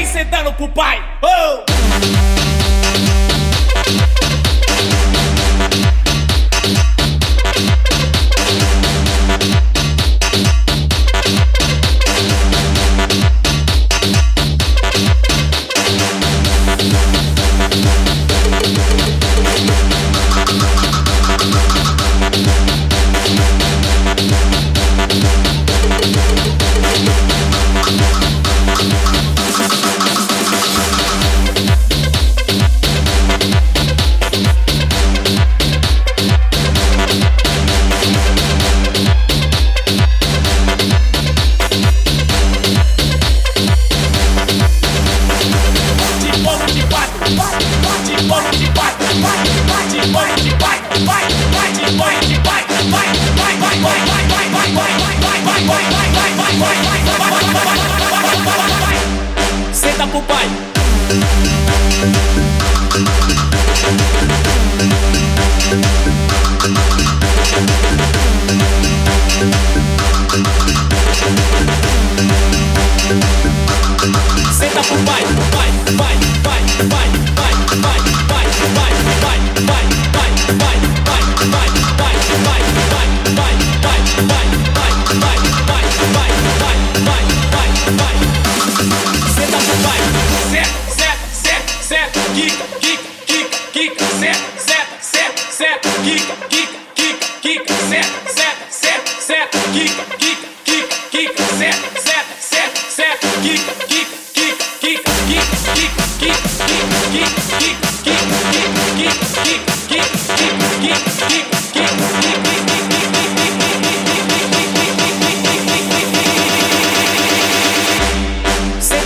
vem sentando pro pai. Oh!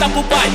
Pro pai.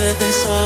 Said they saw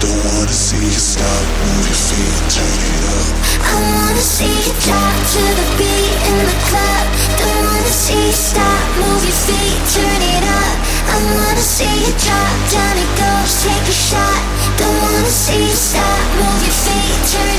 Don't wanna see you stop. Move your feet, turn it up. I wanna see you drop to the beat in the club. Don't wanna see you stop. Move your feet, turn it up. I wanna see you drop down. It goes. Take a shot. Don't wanna see you stop. Move your feet, turn.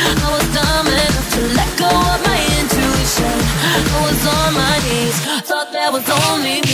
I was dumb enough to let go of my intuition. I was on my knees, thought that was only.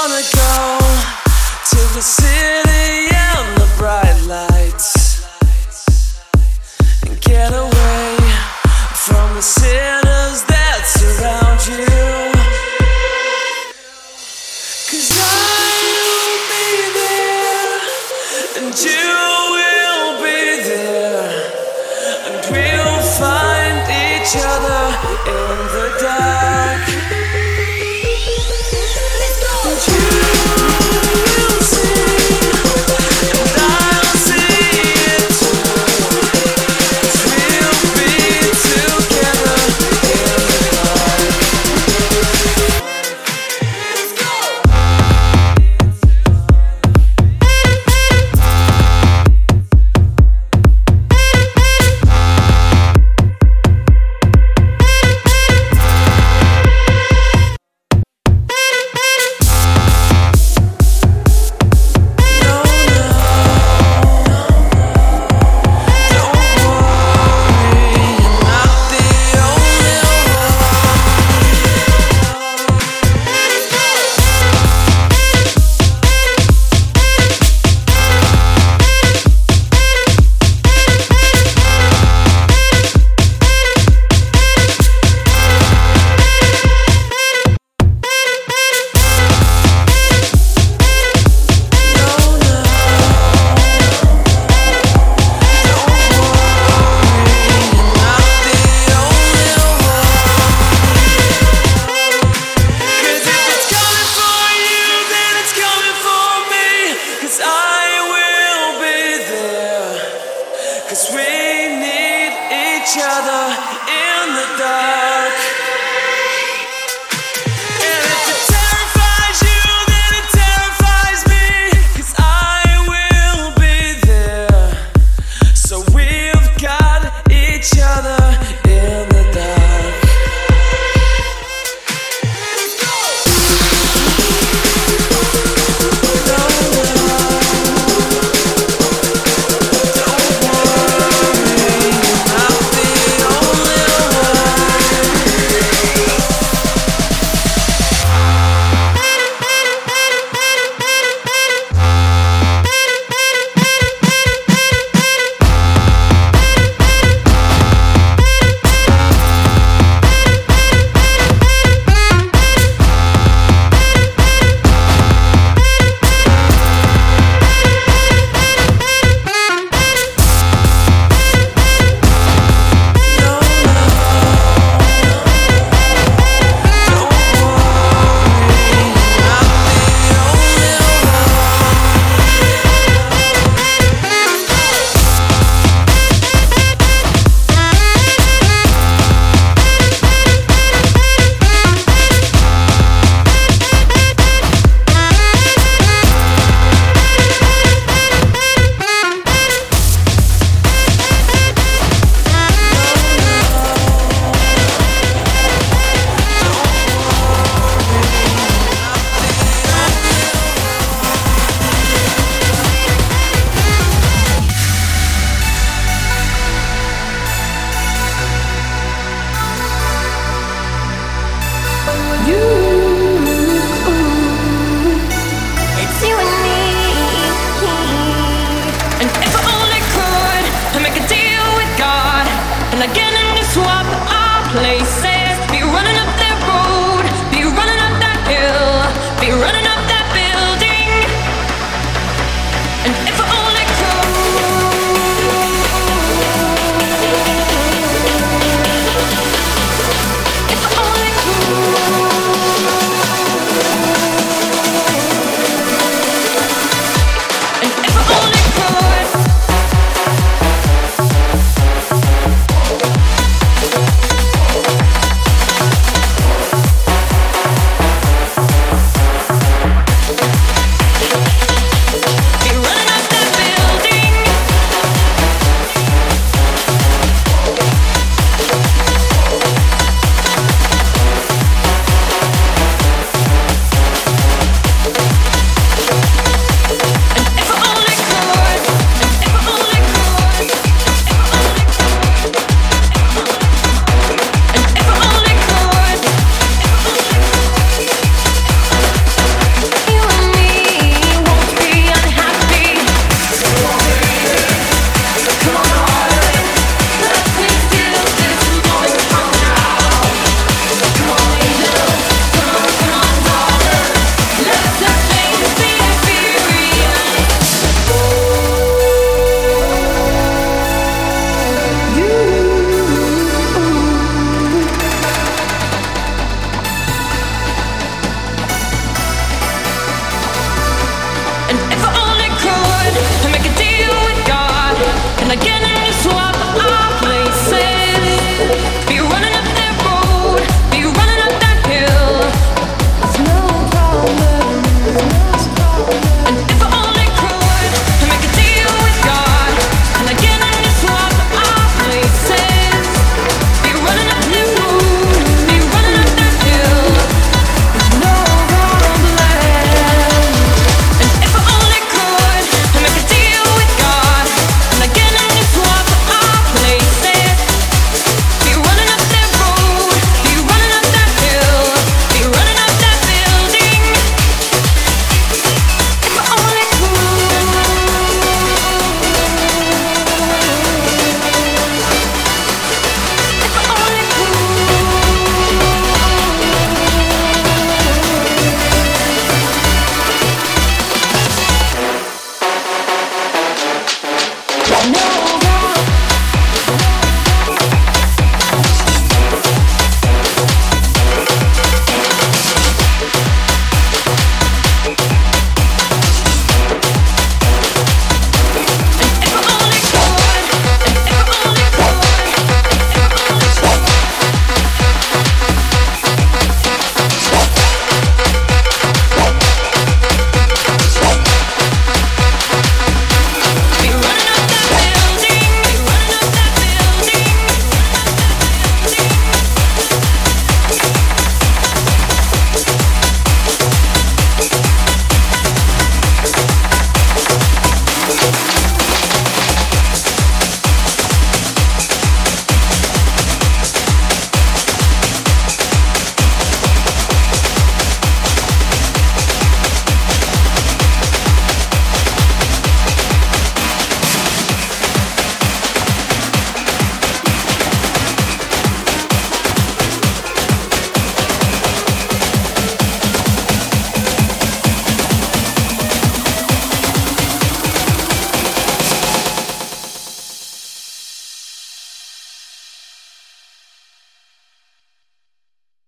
Wanna go to the city